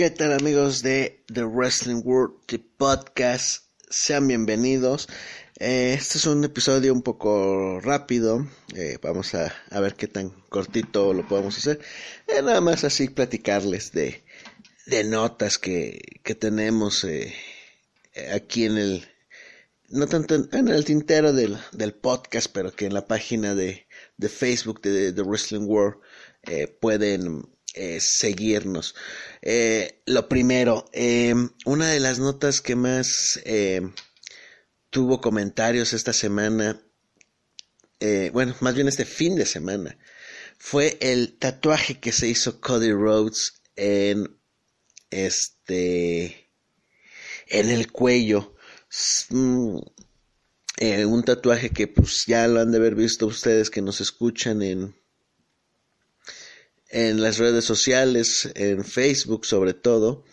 ¿Qué tal amigos de The Wrestling World The Podcast? Sean bienvenidos. Eh, este es un episodio un poco rápido. Eh, vamos a, ver qué tan cortito lo podemos hacer. Eh, nada más así platicarles de, de notas que, que tenemos aquí en el... No tanto en, el tintero del, del, podcast, pero que en la página de, de Facebook de The Wrestling World pueden eh, seguirnos. Eh, lo primero, eh, una de las notas que más tuvo comentarios esta semana, bueno, más bien este fin de semana, fue el tatuaje que se hizo Cody Rhodes en este en el cuello. Mm, un tatuaje que pues ya lo han de haber visto ustedes que nos escuchan en en las redes sociales, en Facebook sobre todo,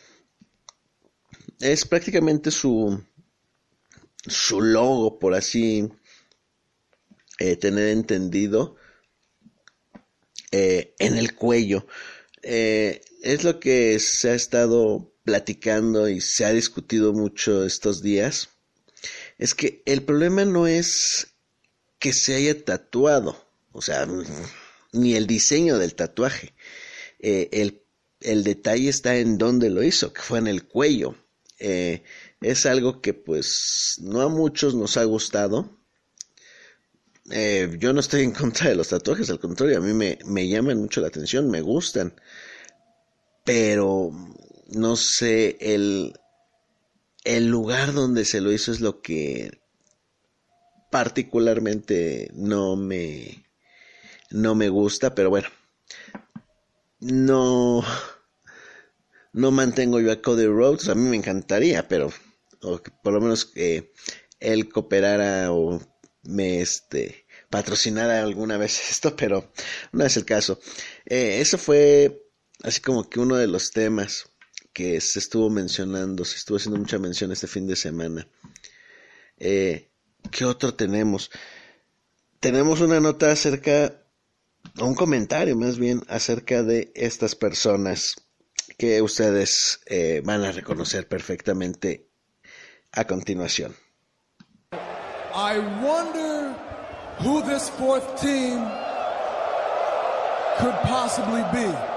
es prácticamente su, su logo, por así eh, tener entendido, eh, en el cuello. Eh, es lo que se ha estado platicando y se ha discutido mucho estos días. Es que el problema no es que se haya tatuado, o sea, ni el diseño del tatuaje. Eh, el, el, detalle está en dónde lo hizo, que fue en el cuello. Eh, es algo que pues no a muchos nos ha gustado. Eh, yo no estoy en contra de los tatuajes, al contrario, a mí me, me llaman mucho la atención, me gustan. Pero no sé, el, el lugar donde se lo hizo es lo que particularmente no me no me gusta, pero bueno, no, no mantengo yo a Cody Rhodes, a mí me encantaría, pero por lo menos que él cooperara o me este patrocinara alguna vez esto, pero no es el caso. Eh, eso fue así como que uno de los temas que se estuvo mencionando, se estuvo haciendo mucha mención este fin de semana. Eh, ¿Qué otro tenemos? Tenemos una nota acerca un comentario más bien acerca de estas personas que ustedes eh, van a reconocer perfectamente a continuación. I wonder who this fourth team could possibly be.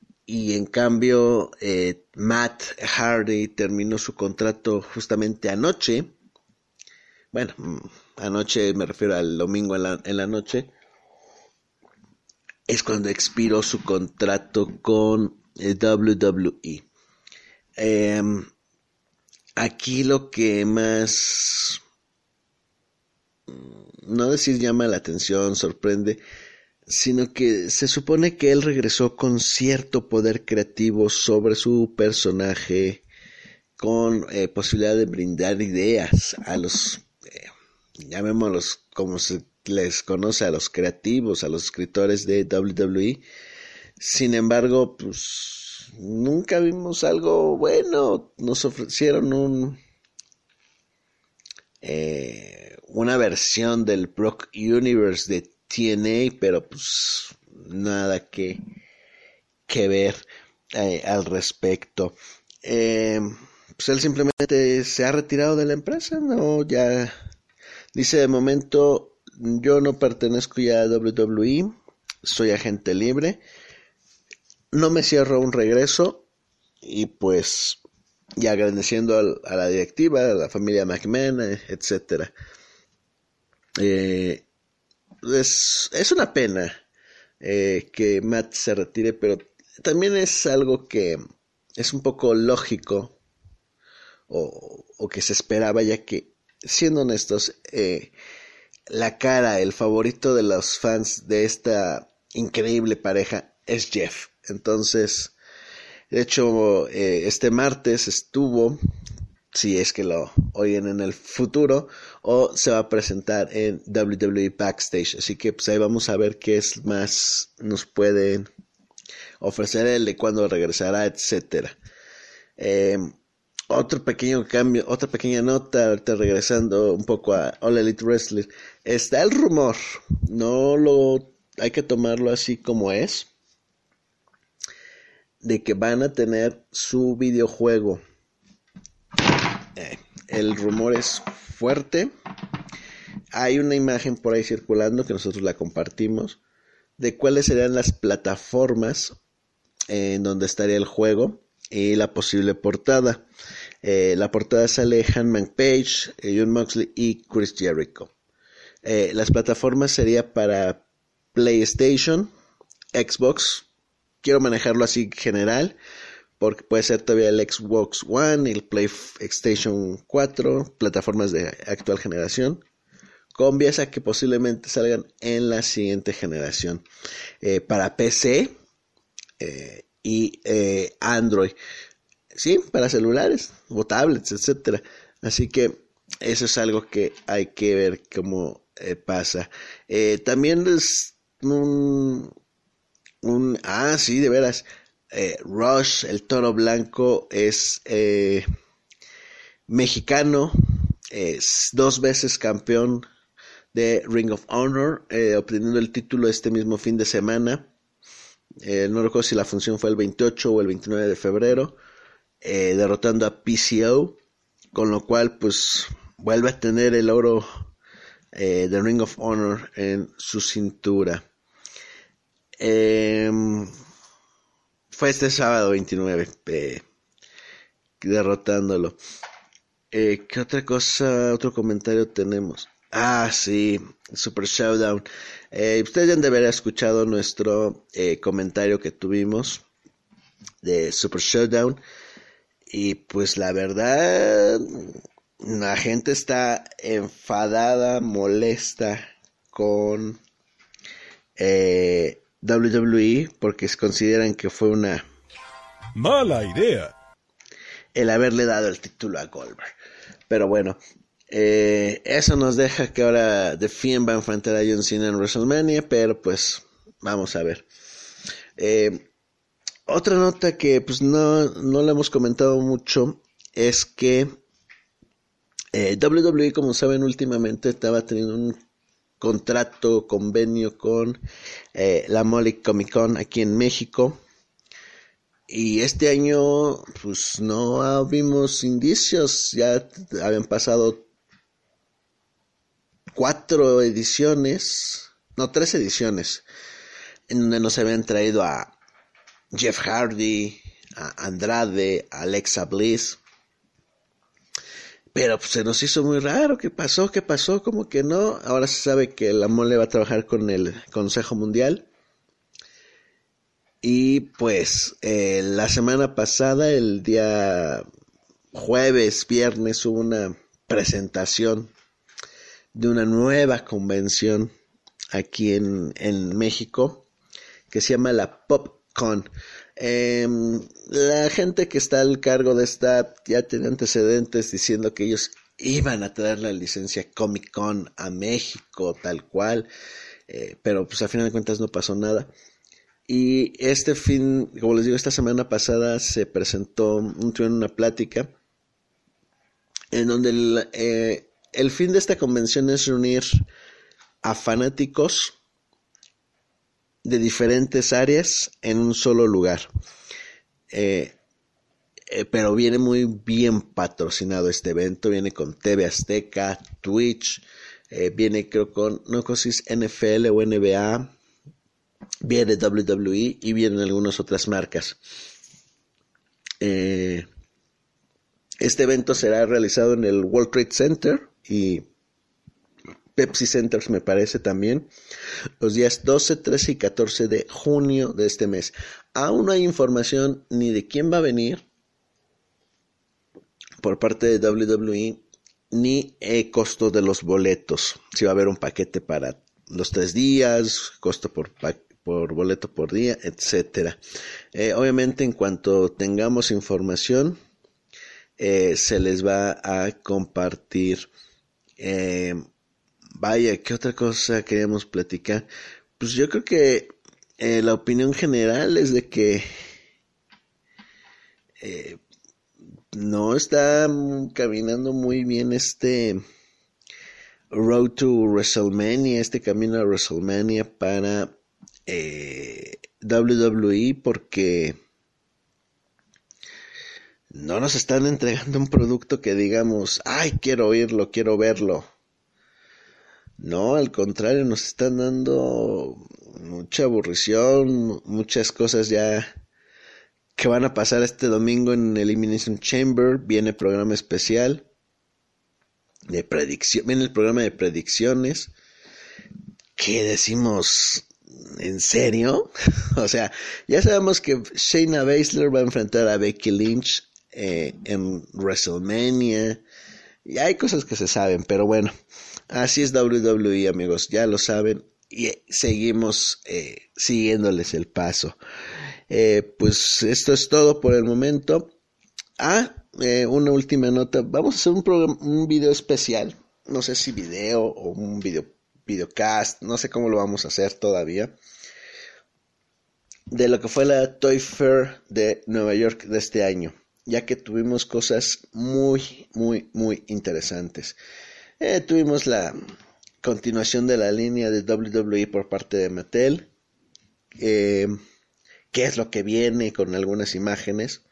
y en cambio, Matt Hardy terminó su contrato justamente anoche. Bueno, mm, anoche me refiero al domingo en la, en la noche. Es cuando expiró su contrato con WWE. Em, aquí lo que más, no decir llama la atención, sorprende, sino que se supone que él regresó con cierto poder creativo sobre su personaje, con eh, posibilidad de brindar ideas a los, eh, llamémoslos como se les conoce, a los creativos, a los escritores de WWE. Sin embargo, pues nunca vimos algo bueno. Nos ofrecieron un eh, una versión del Brock Universe de TNA, pero pues nada que, que ver eh, al respecto. Eh, pues él simplemente se ha retirado de la empresa, no, ya dice de momento yo no pertenezco ya a WWE, soy agente libre no me cierro un regreso, y pues y agradeciendo a, la directiva, a la familia McMahon, etcétera. Eh, es, es, una pena eh, que Matt se retire, pero también es algo que es un poco lógico o, o que se esperaba, ya que, siendo honestos, eh, la cara, el favorito de los fans de esta increíble pareja es Jeff. Entonces, de hecho, eh, este martes estuvo, si es que lo oyen en el futuro, o se va a presentar en WWE Backstage. Así que pues ahí vamos a ver qué es más nos pueden ofrecer él de cuándo regresará, etcétera. Eh, otro pequeño cambio, otra pequeña nota, ahorita regresando un poco a All Elite Wrestling. Está el rumor, no lo hay que tomarlo así como es, de que van a tener su videojuego. Eh, el rumor es fuerte. Hay una imagen por ahí circulando que nosotros la compartimos de cuáles serían las plataformas en donde estaría el juego y la posible portada. Eh, la portada sale Hanman Page, eh, John Moxley y Chris Jericho. Eh, las plataformas sería para PlayStation, Xbox. Quiero manejarlo así general, porque puede ser todavía el Xbox One, el PlayStation 4, plataformas de actual generación, con a que posiblemente salgan en la siguiente generación. para PC y Android sí, para celulares o tablets, etcétera. Así que eso es algo que hay que ver cómo eh, pasa. Eh, también es un, un, ah, sí, de veras. Eh, Rush, el toro blanco, es mexicano, es dos veces campeón de Ring of Honor, obteniendo el título este mismo fin de semana. no recuerdo si la función fue el 28 o el 29 de febrero. Eh, derrotando a PCO, con lo cual pues vuelve a tener el oro eh, de Ring of Honor en su cintura. Em, fue este sábado 29, eh, derrotándolo. ¿Qué otra cosa, otro comentario tenemos? Ah, sí, Super Showdown. ustedes ya han de haber escuchado nuestro comentario que tuvimos de Super Showdown. Y pues la verdad, la gente está enfadada, molesta con eh, WWE porque consideran que fue una mala idea el haberle dado el título a Goldberg. Pero bueno, eh, eso nos deja que ahora The Fiend va a enfrentar a John Cena en WrestleMania, pero pues vamos a ver. Eh, otra nota que pues no, no le hemos comentado mucho es que eh, WWE, como saben, últimamente estaba teniendo un contrato, convenio con eh, la Molly Comic Con aquí en México. Y este año, pues no vimos indicios, ya habían pasado cuatro ediciones, no, tres ediciones, en donde nos habían traído a Jeff Hardy, a Andrade, a Alexa Bliss. Pero pues, se nos hizo muy raro. ¿Qué pasó? ¿Qué pasó? Como que no. Ahora se sabe que la mole va a trabajar con el Consejo Mundial. Y pues eh, la semana pasada, el día jueves, viernes, hubo una presentación de una nueva convención aquí en, en México que se llama la Pop em, la gente que está al cargo de esta ya tiene antecedentes diciendo que ellos iban a traer la licencia Comic Con a México tal cual, eh, pero pues a final de cuentas no pasó nada. Y este fin, como les digo, esta semana pasada se presentó, un, una plática en donde eh, el fin de esta convención es reunir a fanáticos de diferentes áreas en un solo lugar. Eh, eh, pero viene muy bien patrocinado este evento, viene con TV Azteca, Twitch, eh, viene creo con, no NFL o NBA, viene WWE y vienen algunas otras marcas. Este evento será realizado en el World Trade Center y Pepsi Centers me parece también, los días 12, 13 y 14 de junio de este mes. Aún no hay información ni de quién va a venir por parte de WWE, ni el costo de los boletos. Si va a haber un paquete para los tres días, costo por, por boleto por día, etcétera. Eh, obviamente, en cuanto tengamos información, eh, se les va a compartir. Eh, vaya, ¿qué otra cosa queríamos platicar? Pues yo creo que eh, la opinión general es de que no está caminando muy bien este Road to WrestleMania, este camino a WrestleMania para WWE porque no nos están entregando un producto que digamos, ay, quiero oírlo, quiero verlo. No, al contrario, nos están dando mucha aburrición, muchas cosas ya que van a pasar este domingo en Elimination Chamber. Viene programa especial de predicción, viene el programa de predicciones. ¿Qué decimos? ¿En serio? o sea, ya sabemos que Shayna Baszler va a enfrentar a Becky Lynch eh, en WrestleMania. Y hay cosas que se saben, pero bueno, así es WWE, amigos, ya lo saben. Y seguimos eh, siguiéndoles el paso. Eh, pues esto es todo por el momento. Ah, una última nota. Vamos a hacer un, un video especial. No sé si video o un video, videocast. No sé cómo lo vamos a hacer todavía de lo que fue la Toy Fair de Nueva York de este año ya que tuvimos cosas muy, muy, muy interesantes. Eh, tuvimos la continuación de la línea de WWE por parte de Mattel, eh, qué es lo que viene con algunas imágenes,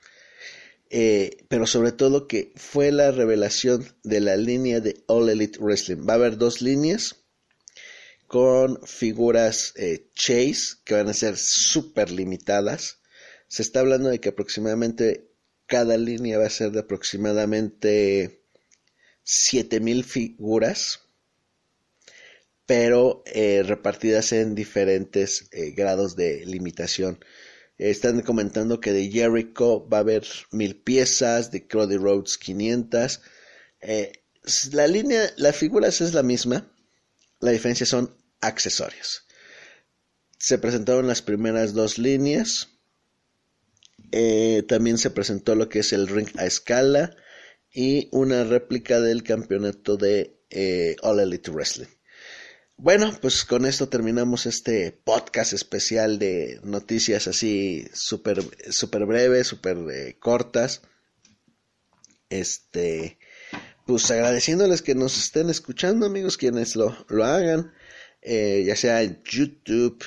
eh, pero sobre todo que fue la revelación de la línea de All Elite Wrestling. Va a haber dos líneas con figuras Chase que van a ser súper limitadas. Se está hablando de que aproximadamente cada línea va a ser de aproximadamente 7000 figuras, pero eh, repartidas en diferentes eh, grados de limitación. Están comentando que de Jericho va a haber mil piezas, de Cody Rhodes 500. Eh, la línea, las figuras es la misma, la diferencia son accesorios. Se presentaron las primeras dos líneas también se presentó lo que es el ring a escala y una réplica del campeonato de eh, All Elite Wrestling. Bueno, pues con esto terminamos este podcast especial de noticias así súper super breves, súper eh, cortas. Este, pues agradeciéndoles que nos estén escuchando, amigos, quienes lo, lo hagan, ya sea YouTube,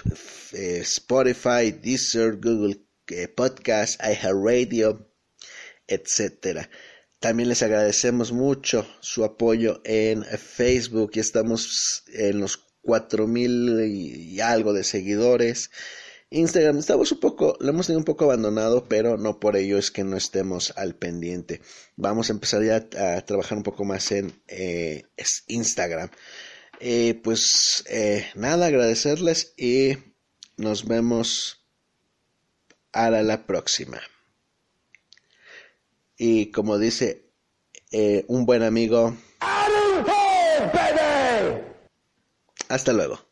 Spotify, Deezer, Google podcast, iHeartRadio, etcétera. También les agradecemos mucho su apoyo en Facebook. Estamos en los cuatro mil y algo de seguidores. Instagram estamos un poco, lo hemos tenido un poco abandonado, pero no por ello es que no estemos al pendiente. Vamos a empezar ya a trabajar un poco más en eh, Instagram. Eh, pues eh, nada, agradecerles y nos vemos hasta la próxima. Y como dice eh, un buen amigo, hasta luego.